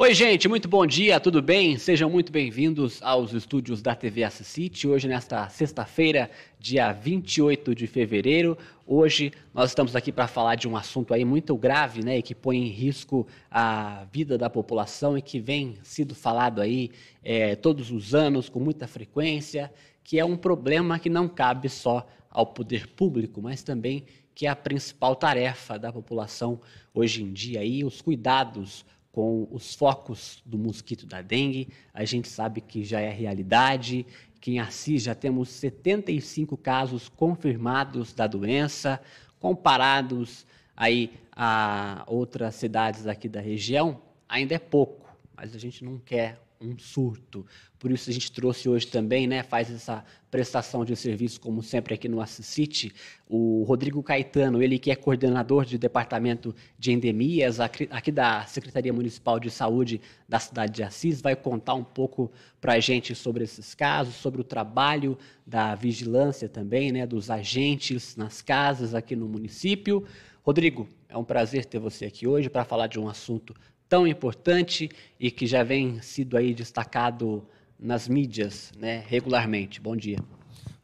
Oi, gente, muito bom dia, tudo bem? Sejam muito bem-vindos aos estúdios da TV Assisite. Hoje, nesta sexta-feira, dia 28 de fevereiro, hoje nós estamos aqui para falar de um assunto aí muito grave, né, e que põe em risco a vida da população e que vem sido falado aí é, todos os anos, com muita frequência, que é um problema que não cabe só ao poder público, mas também que é a principal tarefa da população hoje em dia aí, os cuidados com os focos do mosquito da dengue. A gente sabe que já é realidade, que em Assis já temos 75 casos confirmados da doença, comparados aí a outras cidades aqui da região, ainda é pouco, mas a gente não quer um surto. Por isso a gente trouxe hoje também, né, faz essa prestação de serviço, como sempre aqui no Assisite, o Rodrigo Caetano, ele que é coordenador de departamento de endemias aqui da Secretaria Municipal de Saúde da cidade de Assis, vai contar um pouco para a gente sobre esses casos, sobre o trabalho da vigilância também, né, dos agentes nas casas aqui no município. Rodrigo, é um prazer ter você aqui hoje para falar de um assunto tão importante e que já vem sido aí destacado nas mídias né, regularmente. Bom dia.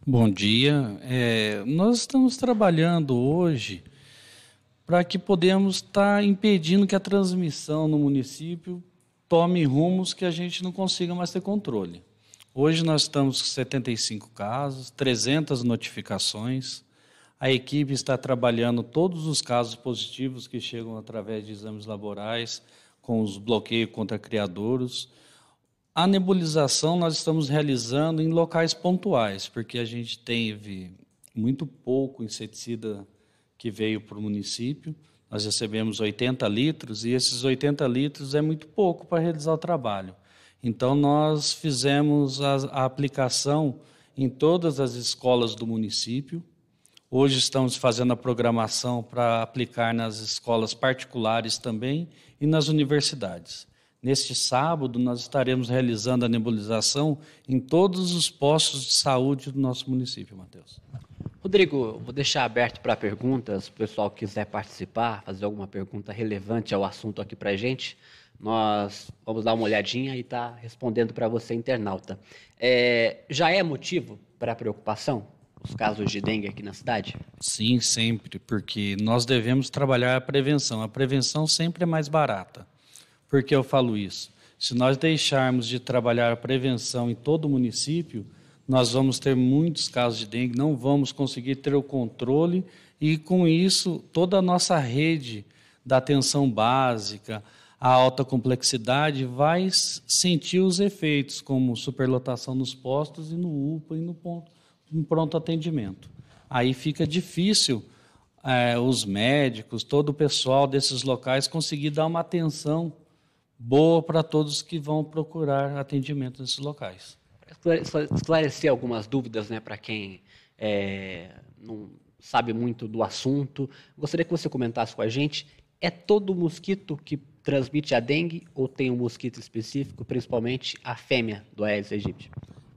Bom dia. É, nós estamos trabalhando hoje para que podemos estar tá impedindo que a transmissão no município tome rumos que a gente não consiga mais ter controle. Hoje nós estamos com 75 casos, 300 notificações. A equipe está trabalhando todos os casos positivos que chegam através de exames laborais, com os bloqueios contra criadouros. A nebulização nós estamos realizando em locais pontuais, porque a gente teve muito pouco inseticida que veio para o município. Nós recebemos 80 litros e esses 80 litros é muito pouco para realizar o trabalho. Então, nós fizemos a, a aplicação em todas as escolas do município. Hoje estamos fazendo a programação para aplicar nas escolas particulares também e nas universidades. Neste sábado, nós estaremos realizando a nebulização em todos os postos de saúde do nosso município, Matheus. Rodrigo, vou deixar aberto para perguntas, se o pessoal quiser participar, fazer alguma pergunta relevante ao assunto aqui para a gente, nós vamos dar uma olhadinha e tá respondendo para você, internauta. É, já é motivo para preocupação os casos de dengue aqui na cidade? Sim, sempre, porque nós devemos trabalhar a prevenção. A prevenção sempre é mais barata. Por que eu falo isso? Se nós deixarmos de trabalhar a prevenção em todo o município, nós vamos ter muitos casos de dengue, não vamos conseguir ter o controle e, com isso, toda a nossa rede da atenção básica, a alta complexidade, vai sentir os efeitos, como superlotação nos postos e no UPA e no ponto um pronto atendimento. Aí fica difícil é, os médicos, todo o pessoal desses locais conseguir dar uma atenção boa para todos que vão procurar atendimento nesses locais. Esclarecer algumas dúvidas né, para quem é, não sabe muito do assunto. Gostaria que você comentasse com a gente: é todo mosquito que transmite a dengue ou tem um mosquito específico, principalmente a fêmea do Aedes aegypti?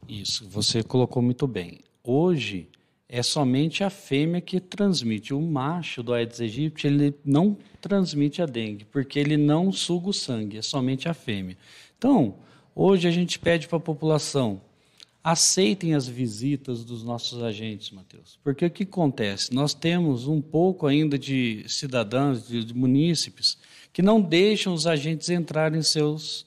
Isso, você colocou muito bem. Hoje é somente a fêmea que transmite. O macho do Aedes aegypti ele não transmite a dengue, porque ele não suga o sangue, é somente a fêmea. Então, hoje a gente pede para a população aceitem as visitas dos nossos agentes, Mateus. Porque o que acontece? Nós temos um pouco ainda de cidadãos, de, de munícipes, que não deixam os agentes entrarem em seus,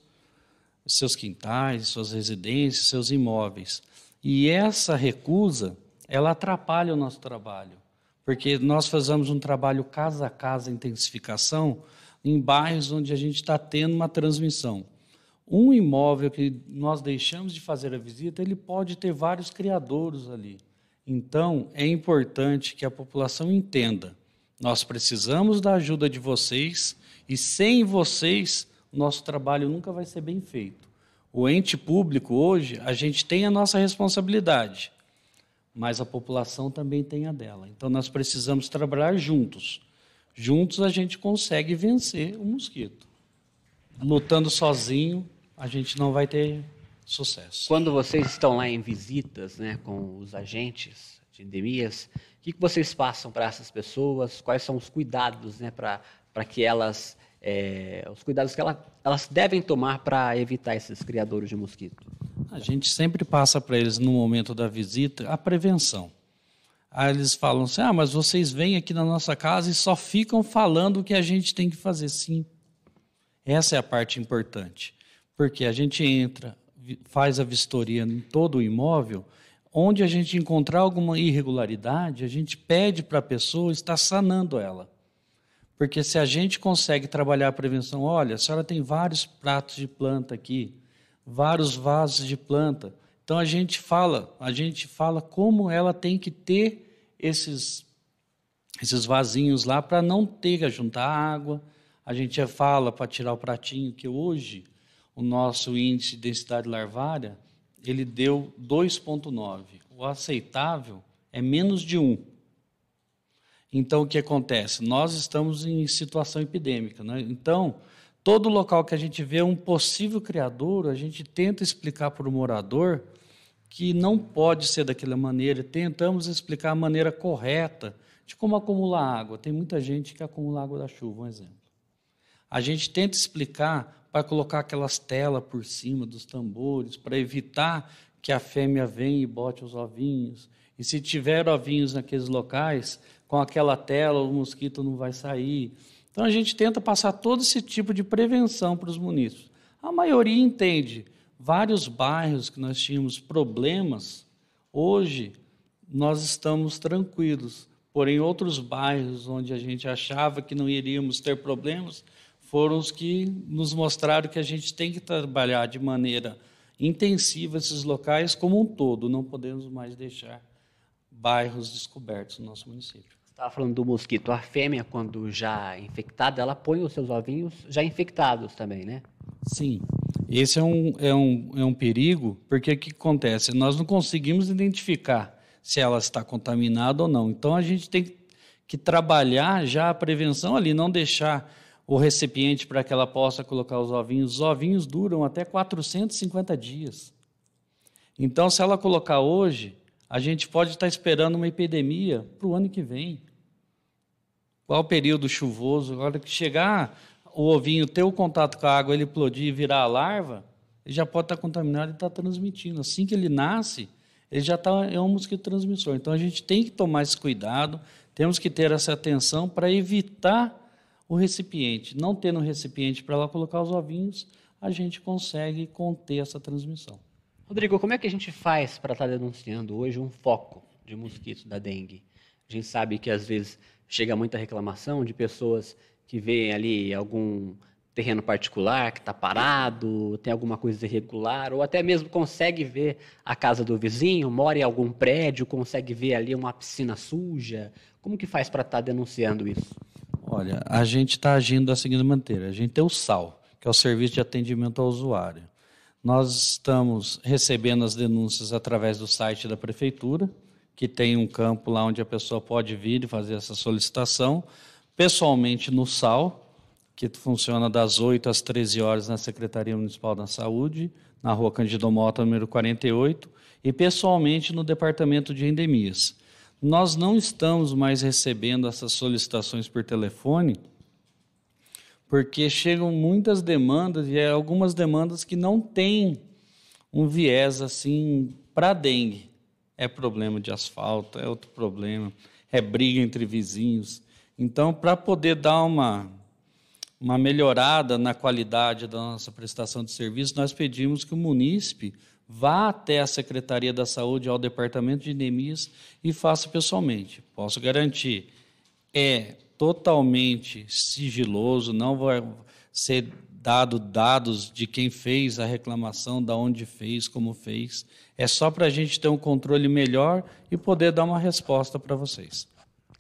seus quintais, suas residências, seus imóveis. E essa recusa, ela atrapalha o nosso trabalho, porque nós fazemos um trabalho casa a casa, intensificação, em bairros onde a gente está tendo uma transmissão. Um imóvel que nós deixamos de fazer a visita, ele pode ter vários criadouros ali. Então, é importante que a população entenda: nós precisamos da ajuda de vocês e sem vocês, nosso trabalho nunca vai ser bem feito. O ente público hoje, a gente tem a nossa responsabilidade, mas a população também tem a dela. Então nós precisamos trabalhar juntos. Juntos a gente consegue vencer o mosquito. Lutando sozinho, a gente não vai ter sucesso. Quando vocês estão lá em visitas né, com os agentes de endemias, o que, vocês passam para essas pessoas? Quais são os cuidados né, para que elas é, os cuidados que ela, elas devem tomar para evitar esses criadores de mosquito? A gente sempre passa para eles, no momento da visita, a prevenção. Aí eles falam assim: ah, mas vocês vêm aqui na nossa casa e só ficam falando o que a gente tem que fazer. Sim. Essa é a parte importante. Porque a gente entra, faz a vistoria em todo o imóvel, onde a gente encontrar alguma irregularidade, a gente pede para a pessoa estar sanando ela. Porque se a gente consegue trabalhar a prevenção, olha, a senhora tem vários pratos de planta aqui, vários vasos de planta. Então a gente fala, a gente fala como ela tem que ter esses esses vasinhos lá para não ter que juntar água. A gente fala para tirar o pratinho que hoje o nosso índice de densidade larvária ele deu 2,9. O aceitável é menos de 1. Então, o que acontece? Nós estamos em situação epidêmica. Né? Então, todo local que a gente vê um possível criador, a gente tenta explicar para o morador que não pode ser daquela maneira. Tentamos explicar a maneira correta de como acumular água. Tem muita gente que acumula água da chuva, um exemplo. A gente tenta explicar para colocar aquelas telas por cima dos tambores, para evitar que a fêmea venha e bote os ovinhos. E se tiver ovinhos naqueles locais, com aquela tela o mosquito não vai sair. Então a gente tenta passar todo esse tipo de prevenção para os munícipes. A maioria entende. Vários bairros que nós tínhamos problemas, hoje nós estamos tranquilos. Porém, outros bairros onde a gente achava que não iríamos ter problemas, foram os que nos mostraram que a gente tem que trabalhar de maneira intensiva esses locais como um todo, não podemos mais deixar bairros descobertos no nosso município. Estava falando do mosquito. A fêmea, quando já infectada, ela põe os seus ovinhos já infectados também, né? Sim. Esse é um, é um, é um perigo, porque o que acontece? Nós não conseguimos identificar se ela está contaminada ou não. Então, a gente tem que trabalhar já a prevenção ali, não deixar o recipiente para que ela possa colocar os ovinhos. Os ovinhos duram até 450 dias. Então, se ela colocar hoje, a gente pode estar esperando uma epidemia para o ano que vem. Qual o período chuvoso? Agora que chegar o ovinho, ter o contato com a água, ele explodir e virar a larva, ele já pode estar contaminado e estar transmitindo. Assim que ele nasce, ele já está, é um mosquito transmissor. Então a gente tem que tomar esse cuidado, temos que ter essa atenção para evitar o recipiente. Não tendo um recipiente para lá colocar os ovinhos, a gente consegue conter essa transmissão. Rodrigo, como é que a gente faz para estar tá denunciando hoje um foco de mosquito da dengue? A gente sabe que às vezes chega muita reclamação de pessoas que veem ali algum terreno particular que está parado, tem alguma coisa irregular, ou até mesmo consegue ver a casa do vizinho, mora em algum prédio, consegue ver ali uma piscina suja. Como que faz para estar tá denunciando isso? Olha, a gente está agindo da seguinte maneira: a gente tem o SAL, que é o Serviço de Atendimento ao Usuário. Nós estamos recebendo as denúncias através do site da Prefeitura, que tem um campo lá onde a pessoa pode vir e fazer essa solicitação, pessoalmente no SAL, que funciona das 8 às 13 horas na Secretaria Municipal da Saúde, na rua Candido Mota, número 48, e pessoalmente no Departamento de Endemias. Nós não estamos mais recebendo essas solicitações por telefone, porque chegam muitas demandas e é algumas demandas que não têm um viés assim para dengue. É problema de asfalto, é outro problema, é briga entre vizinhos. Então, para poder dar uma, uma melhorada na qualidade da nossa prestação de serviço, nós pedimos que o munícipe vá até a Secretaria da Saúde, ao Departamento de Endemias e faça pessoalmente. Posso garantir, é totalmente sigiloso, não vai ser dado dados de quem fez a reclamação, da onde fez, como fez. É só para a gente ter um controle melhor e poder dar uma resposta para vocês.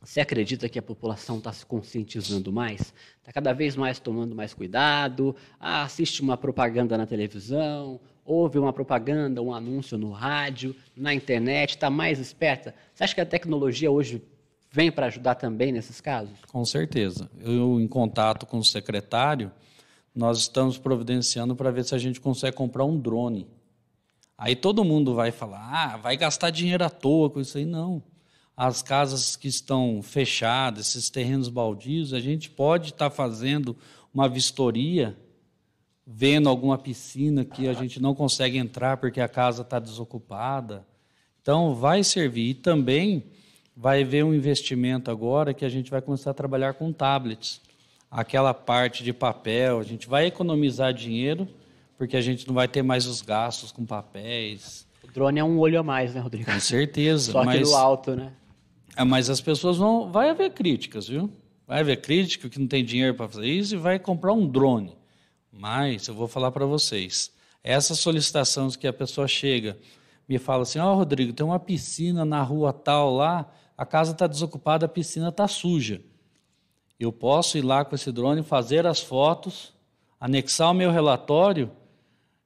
Você acredita que a população está se conscientizando mais? Está cada vez mais tomando mais cuidado? Ah, assiste uma propaganda na televisão, ouve uma propaganda, um anúncio no rádio, na internet, está mais esperta? Você acha que a tecnologia hoje vem para ajudar também nesses casos? Com certeza. Eu, em contato com o secretário, nós estamos providenciando para ver se a gente consegue comprar um drone. Aí todo mundo vai falar, ah, vai gastar dinheiro à toa com isso aí. Não. As casas que estão fechadas, esses terrenos baldios, a gente pode estar tá fazendo uma vistoria, vendo alguma piscina que a gente não consegue entrar porque a casa está desocupada. Então, vai servir. E também vai haver um investimento agora que a gente vai começar a trabalhar com tablets. Aquela parte de papel, a gente vai economizar dinheiro, porque a gente não vai ter mais os gastos com papéis. O drone é um olho a mais, né, Rodrigo? Com certeza. Só que no alto, né? É, mas as pessoas vão. Vai haver críticas, viu? Vai haver crítica que não tem dinheiro para fazer isso e vai comprar um drone. Mas eu vou falar para vocês. Essas solicitações que a pessoa chega, me fala assim: Ó, oh, Rodrigo, tem uma piscina na rua tal lá, a casa está desocupada, a piscina está suja. Eu posso ir lá com esse drone, fazer as fotos, anexar o meu relatório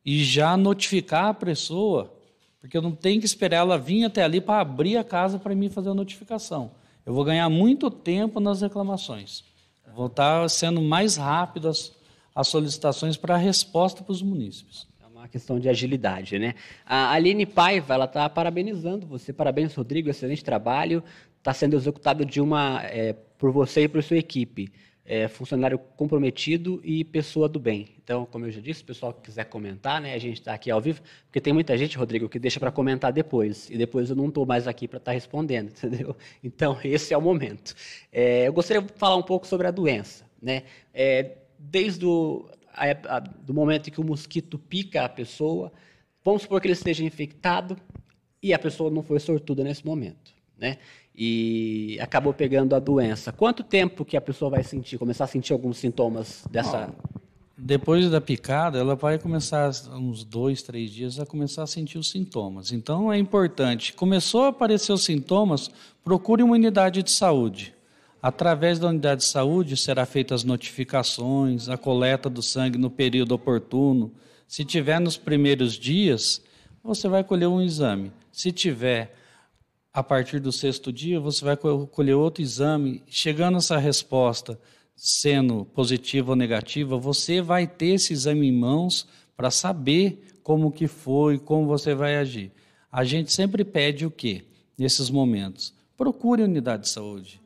e já notificar a pessoa porque eu não tenho que esperar ela vir até ali para abrir a casa para mim fazer a notificação. Eu vou ganhar muito tempo nas reclamações. Vou estar sendo mais rápido as, as solicitações para a resposta para os munícipes. É uma questão de agilidade, né? A Aline Paiva, ela está parabenizando você. Parabéns, Rodrigo, excelente trabalho. Está sendo executado de uma, é, por você e por sua equipe é, funcionário comprometido e pessoa do bem. Então, como eu já disse, o pessoal que quiser comentar, né, a gente está aqui ao vivo, porque tem muita gente, Rodrigo, que deixa para comentar depois, e depois eu não estou mais aqui para estar tá respondendo, entendeu? Então, esse é o momento. É, eu gostaria de falar um pouco sobre a doença. Né? É, desde o a, a, do momento em que o mosquito pica a pessoa, vamos supor que ele esteja infectado e a pessoa não foi sortuda nesse momento. Né? E acabou pegando a doença. Quanto tempo que a pessoa vai sentir, começar a sentir alguns sintomas dessa? Depois da picada, ela vai começar uns dois, três dias a começar a sentir os sintomas. Então é importante. Começou a aparecer os sintomas, procure uma unidade de saúde. Através da unidade de saúde será feitas as notificações, a coleta do sangue no período oportuno. Se tiver nos primeiros dias, você vai colher um exame. Se tiver a partir do sexto dia, você vai colher outro exame. Chegando essa resposta sendo positiva ou negativa, você vai ter esse exame em mãos para saber como que foi, como você vai agir. A gente sempre pede o quê nesses momentos? Procure unidade de saúde.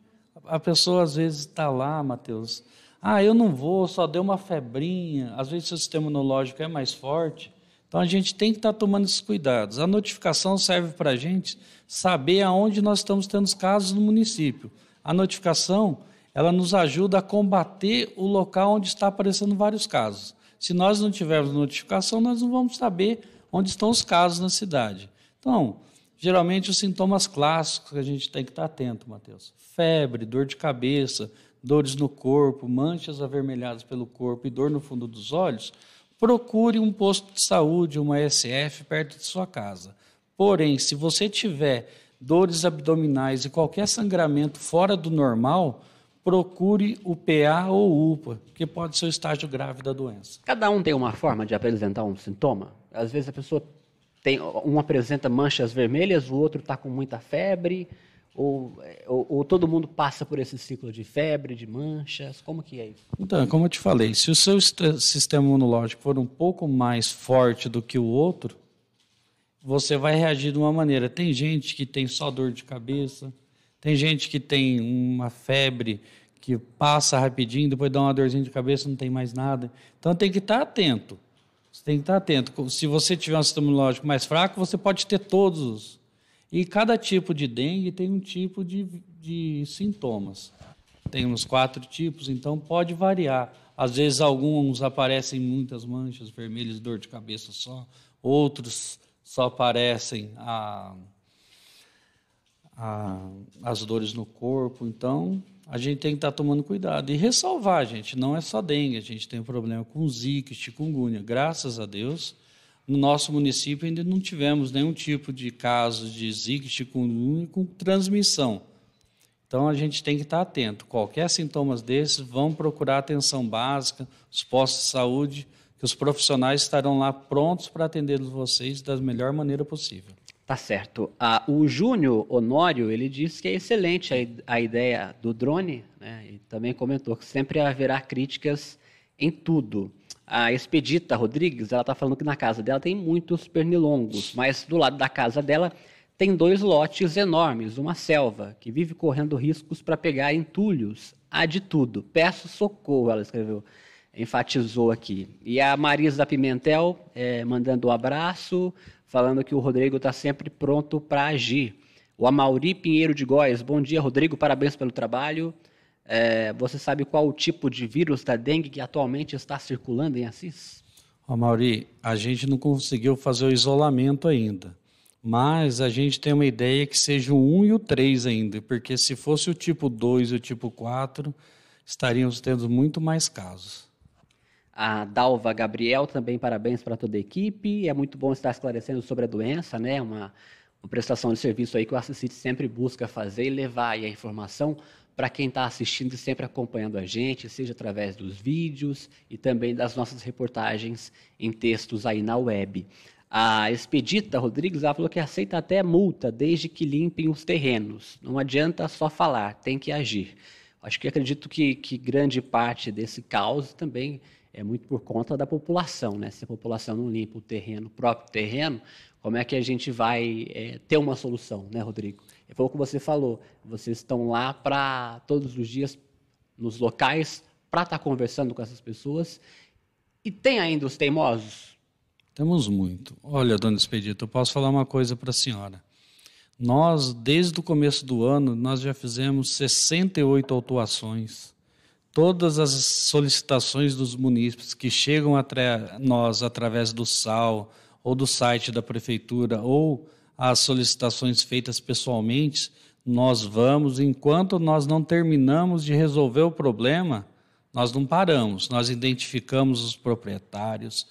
A pessoa às vezes está lá, Mateus. Ah, eu não vou, só deu uma febrinha. Às vezes o sistema imunológico é mais forte. Então a gente tem que estar tá tomando esses cuidados. A notificação serve para a gente saber aonde nós estamos tendo os casos no município. A notificação ela nos ajuda a combater o local onde está aparecendo vários casos. Se nós não tivermos notificação, nós não vamos saber onde estão os casos na cidade. Então, geralmente os sintomas clássicos que a gente tem que estar atento, Matheus. Febre, dor de cabeça, dores no corpo, manchas avermelhadas pelo corpo e dor no fundo dos olhos, procure um posto de saúde, uma SF, perto de sua casa. Porém, se você tiver dores abdominais e qualquer sangramento fora do normal, procure o PA ou UPA, que pode ser o estágio grave da doença. Cada um tem uma forma de apresentar um sintoma. Às vezes a pessoa tem, um apresenta manchas vermelhas, o outro está com muita febre. Ou, ou, ou, todo mundo passa por esse ciclo de febre, de manchas? Como que é isso? Então, como eu te falei, se o seu sistema imunológico for um pouco mais forte do que o outro, você vai reagir de uma maneira. Tem gente que tem só dor de cabeça, tem gente que tem uma febre que passa rapidinho, depois dá uma dorzinha de cabeça, não tem mais nada. Então tem que estar atento. Você tem que estar atento. Se você tiver um sistema imunológico mais fraco, você pode ter todos e cada tipo de dengue tem um tipo de, de sintomas. Tem uns quatro tipos, então pode variar. Às vezes alguns aparecem muitas manchas vermelhas, dor de cabeça só, outros só aparecem a, a, as dores no corpo. Então a gente tem que estar tomando cuidado. E ressalvar, gente, não é só dengue, a gente tem um problema com zika, chikungunya. Graças a Deus, no nosso município ainda não tivemos nenhum tipo de caso de zika, chikungunya com transmissão. Então a gente tem que estar atento. Qualquer sintomas desses, vão procurar atenção básica, os postos de saúde, que os profissionais estarão lá prontos para atender vocês da melhor maneira possível. Tá certo. Ah, o Júnior Honório, ele disse que é excelente a, a ideia do drone, né? e também comentou que sempre haverá críticas em tudo. A Expedita Rodrigues, ela está falando que na casa dela tem muitos pernilongos, mas do lado da casa dela tem dois lotes enormes, uma selva, que vive correndo riscos para pegar entulhos. Há de tudo. Peço socorro, ela escreveu. Enfatizou aqui. E a Marisa Pimentel é, mandando um abraço, falando que o Rodrigo está sempre pronto para agir. O Amauri Pinheiro de Góes, bom dia, Rodrigo, parabéns pelo trabalho. É, você sabe qual o tipo de vírus da dengue que atualmente está circulando em Assis? Amauri, a gente não conseguiu fazer o isolamento ainda. Mas a gente tem uma ideia que seja o 1 e o 3 ainda, porque se fosse o tipo 2 e o tipo 4, estaríamos tendo muito mais casos. A Dalva Gabriel, também parabéns para toda a equipe. É muito bom estar esclarecendo sobre a doença, né? Uma, uma prestação de serviço aí que o Assisite sempre busca fazer e levar a informação para quem está assistindo e sempre acompanhando a gente, seja através dos vídeos e também das nossas reportagens em textos aí na web. A Expedita Rodrigues ela falou que aceita até multa desde que limpem os terrenos. Não adianta só falar, tem que agir. Acho que acredito que, que grande parte desse caos também é muito por conta da população, né? Se a população não limpa o terreno, o próprio terreno, como é que a gente vai é, ter uma solução, né, Rodrigo? Foi o que você falou. Vocês estão lá para todos os dias nos locais para estar tá conversando com essas pessoas. E tem ainda os teimosos? Temos muito. Olha, dona Expedito, eu posso falar uma coisa para a senhora. Nós, desde o começo do ano, nós já fizemos 68 autuações. Todas as solicitações dos munícipes que chegam até nós através do SAL ou do site da prefeitura ou as solicitações feitas pessoalmente, nós vamos, enquanto nós não terminamos de resolver o problema, nós não paramos, nós identificamos os proprietários,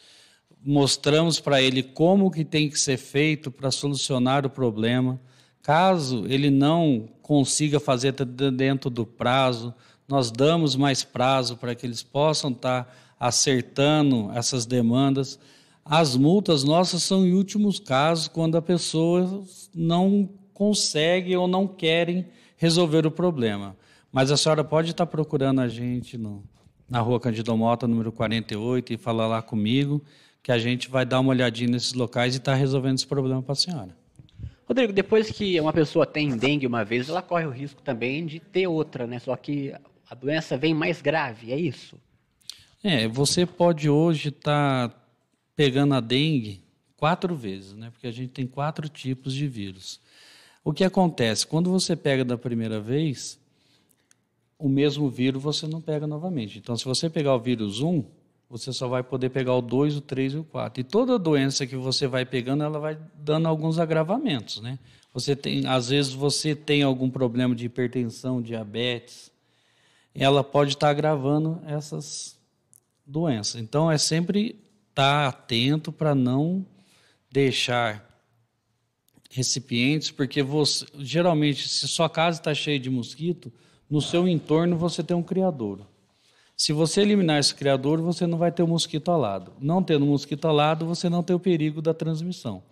mostramos para ele como que tem que ser feito para solucionar o problema. Caso ele não consiga fazer dentro do prazo, nós damos mais prazo para que eles possam estar acertando essas demandas. As multas nossas são em últimos casos, quando a pessoa não consegue ou não querem resolver o problema. Mas a senhora pode estar procurando a gente no, na rua Candido Mota, número 48, e falar lá comigo que a gente vai dar uma olhadinha nesses locais e estar tá resolvendo esse problema para a senhora. Rodrigo, depois que uma pessoa tem dengue uma vez, ela corre o risco também de ter outra, né? Só que a doença vem mais grave, é isso? É, você pode hoje estar tá pegando a dengue quatro vezes, né? Porque a gente tem quatro tipos de vírus. O que acontece? Quando você pega da primeira vez, o mesmo vírus você não pega novamente. Então, se você pegar o vírus 1, você só vai poder pegar o 2, o 3 e o 4. E toda doença que você vai pegando, ela vai dando alguns agravamentos, né? Você tem, às vezes você tem algum problema de hipertensão, diabetes, ela pode estar agravando essas doenças. Então é sempre estar atento para não deixar recipientes, porque você, geralmente se sua casa está cheia de mosquito, no seu entorno você tem um criador. Se você eliminar esse criador, você não vai ter o mosquito alado. Não tendo mosquito alado, você não tem o perigo da transmissão.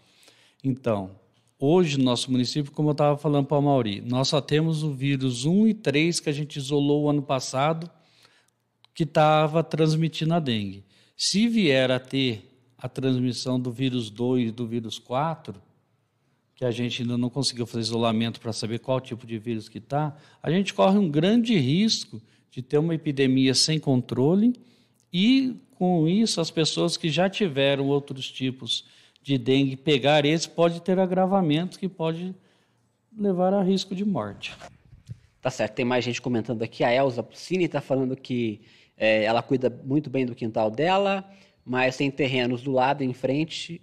Então, hoje no nosso município, como eu estava falando para o Mauri, nós só temos o vírus 1 e 3 que a gente isolou o ano passado, que estava transmitindo a dengue. Se vier a ter a transmissão do vírus 2 e do vírus 4, que a gente ainda não conseguiu fazer isolamento para saber qual tipo de vírus que está, a gente corre um grande risco de ter uma epidemia sem controle e, com isso, as pessoas que já tiveram outros tipos de dengue pegar esse pode ter agravamento que pode levar a risco de morte. Tá certo, tem mais gente comentando aqui. A Elza Puccini está falando que é, ela cuida muito bem do quintal dela, mas tem terrenos do lado e em frente.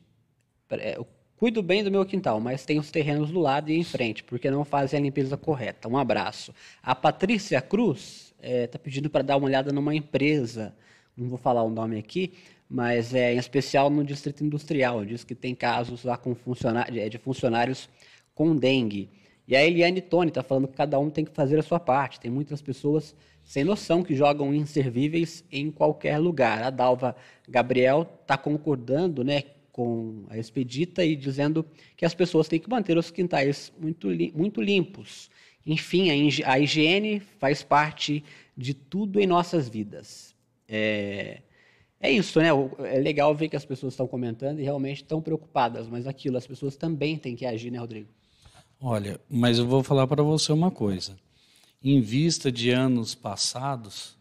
É, eu cuido bem do meu quintal, mas tem os terrenos do lado e em frente, porque não fazem a limpeza correta. Um abraço. A Patrícia Cruz está é, tá pedindo para dar uma olhada numa empresa, não vou falar o nome aqui, mas é em especial no Distrito Industrial, diz que tem casos lá com funcionários, é, de funcionários com dengue. E a Eliane Tony está falando que cada um tem que fazer a sua parte. Tem muitas pessoas sem noção que jogam inservíveis em qualquer lugar. A Dalva Gabriel está concordando né, com a expedita e dizendo que as pessoas têm que manter os quintais muito, muito limpos. Enfim, a higiene faz parte de tudo em nossas vidas. É, é isso, né? É legal ver que as pessoas estão comentando e realmente estão preocupadas, mas aquilo, as pessoas também têm que agir, né, Rodrigo? Olha, mas eu vou falar para você uma coisa. Em vista de anos passados,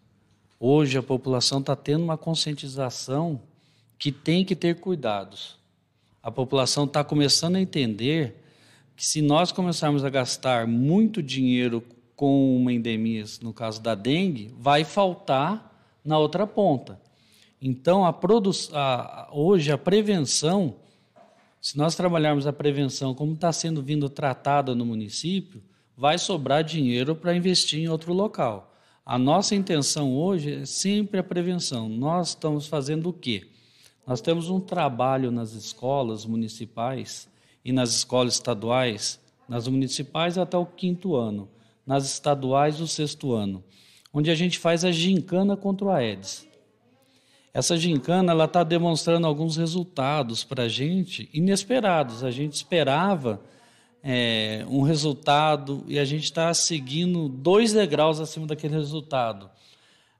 Hoje a população está tendo uma conscientização que tem que ter cuidados. A população está começando a entender que se nós começarmos a gastar muito dinheiro com uma endemia, no caso da dengue, vai faltar na outra ponta. Então, a a, hoje a prevenção, se nós trabalharmos a prevenção como está sendo vindo tratada no município, vai sobrar dinheiro para investir em outro local. A nossa intenção hoje é sempre a prevenção. Nós estamos fazendo o quê? Nós temos um trabalho nas escolas municipais e nas escolas estaduais, nas municipais até o quinto ano, nas estaduais o sexto ano, onde a gente faz a gincana contra o Aedes. Essa gincana ela está demonstrando alguns resultados para a gente inesperados. A gente esperava é, um resultado e a gente está seguindo dois degraus acima daquele resultado.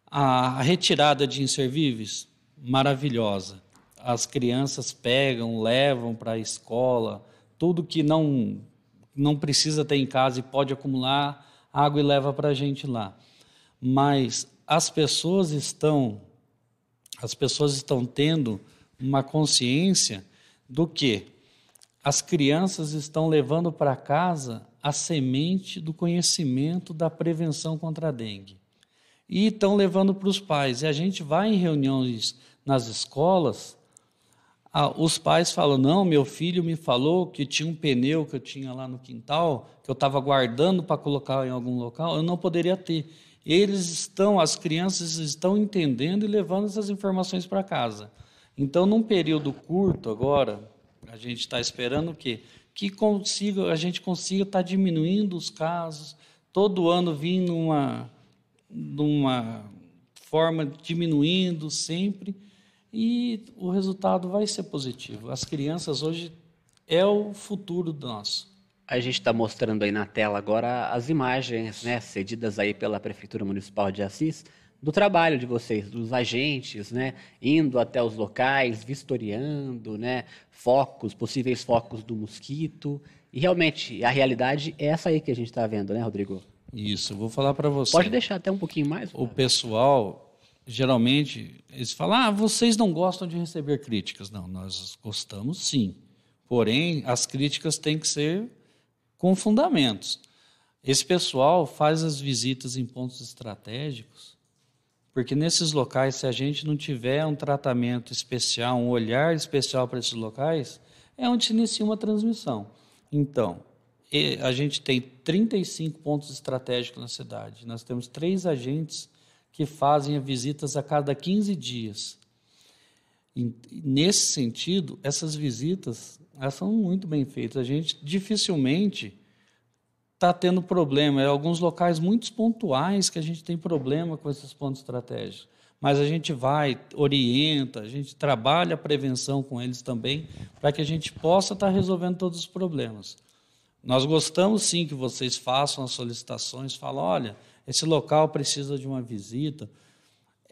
A retirada de inservíveis, maravilhosa. As crianças pegam, levam para a escola, tudo que não, não precisa ter em casa e pode acumular água e leva para a gente lá. Mas as pessoas estão, as pessoas estão tendo uma consciência do que as crianças estão levando para casa a semente do conhecimento da prevenção contra a dengue. E estão levando para os pais. E a gente vai em reuniões nas escolas, os pais falam: não, meu filho me falou que tinha um pneu que eu tinha lá no quintal, que eu estava guardando para colocar em algum local, eu não poderia ter. Eles estão, as crianças estão entendendo e levando essas informações para casa. Então, num período curto agora, a gente está esperando o quê? Que consiga, a gente consiga estar tá diminuindo os casos, todo ano vindo uma, uma forma diminuindo sempre, e o resultado vai ser positivo. As crianças hoje é o futuro nosso. A gente está mostrando aí na tela agora as imagens né, cedidas aí pela Prefeitura Municipal de Assis, do trabalho de vocês, dos agentes, né, indo até os locais, vistoriando, né, focos, possíveis focos do mosquito. E realmente, a realidade é essa aí que a gente está vendo, né, Rodrigo? Isso, vou falar para você. Pode deixar até um pouquinho mais. O pessoal, geralmente, eles falam: ah, vocês não gostam de receber críticas. Não, nós gostamos sim. Porém, as críticas têm que ser com fundamentos. Esse pessoal faz as visitas em pontos estratégicos porque nesses locais, se a gente não tiver um tratamento especial, um olhar especial para esses locais, é onde inicia uma transmissão. Então, a gente tem 35 pontos estratégicos na cidade. Nós temos três agentes que fazem visitas a cada 15 dias. E, nesse sentido, essas visitas são muito bem feitas. A gente dificilmente está tendo problema. É alguns locais muito pontuais que a gente tem problema com esses pontos estratégicos. Mas a gente vai, orienta, a gente trabalha a prevenção com eles também, para que a gente possa estar tá resolvendo todos os problemas. Nós gostamos sim que vocês façam as solicitações, falem, olha, esse local precisa de uma visita.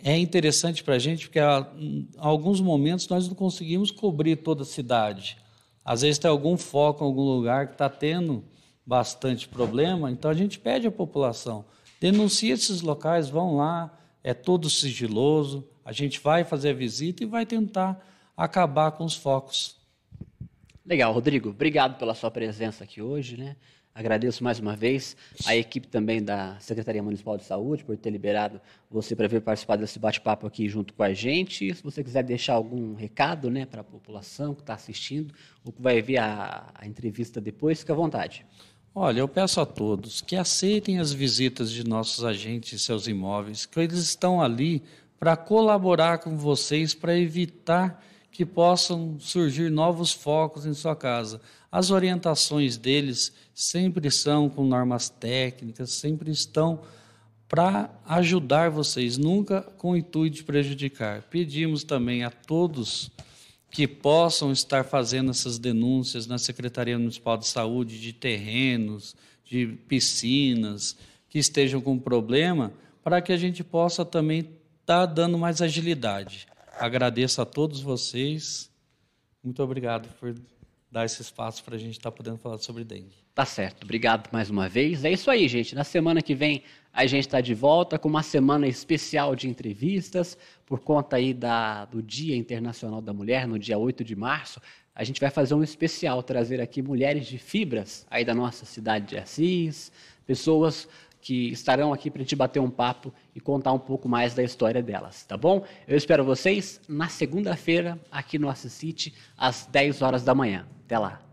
É interessante para a gente, porque em alguns momentos nós não conseguimos cobrir toda a cidade. Às vezes tem algum foco em algum lugar que está tendo bastante problema, então a gente pede à população, denuncie esses locais, vão lá, é tudo sigiloso, a gente vai fazer a visita e vai tentar acabar com os focos. Legal, Rodrigo, obrigado pela sua presença aqui hoje, né? Agradeço mais uma vez a equipe também da Secretaria Municipal de Saúde por ter liberado você para vir participar desse bate-papo aqui junto com a gente. Se você quiser deixar algum recado né, para a população que está assistindo ou que vai ver a, a entrevista depois, fique à vontade. Olha, eu peço a todos que aceitem as visitas de nossos agentes e seus imóveis, que eles estão ali para colaborar com vocês para evitar que possam surgir novos focos em sua casa. As orientações deles sempre são com normas técnicas, sempre estão para ajudar vocês, nunca com o intuito de prejudicar. Pedimos também a todos que possam estar fazendo essas denúncias na Secretaria Municipal de Saúde de terrenos, de piscinas, que estejam com problema, para que a gente possa também estar tá dando mais agilidade. Agradeço a todos vocês. Muito obrigado por dar esse espaço para a gente estar tá podendo falar sobre dengue. Tá certo. Obrigado mais uma vez. É isso aí, gente. Na semana que vem a gente está de volta com uma semana especial de entrevistas por conta aí da, do Dia Internacional da Mulher, no dia 8 de março. A gente vai fazer um especial, trazer aqui mulheres de fibras aí da nossa cidade de Assis, pessoas que estarão aqui para a gente bater um papo e contar um pouco mais da história delas, tá bom? Eu espero vocês na segunda-feira aqui no Assis City, às 10 horas da manhã. Até lá!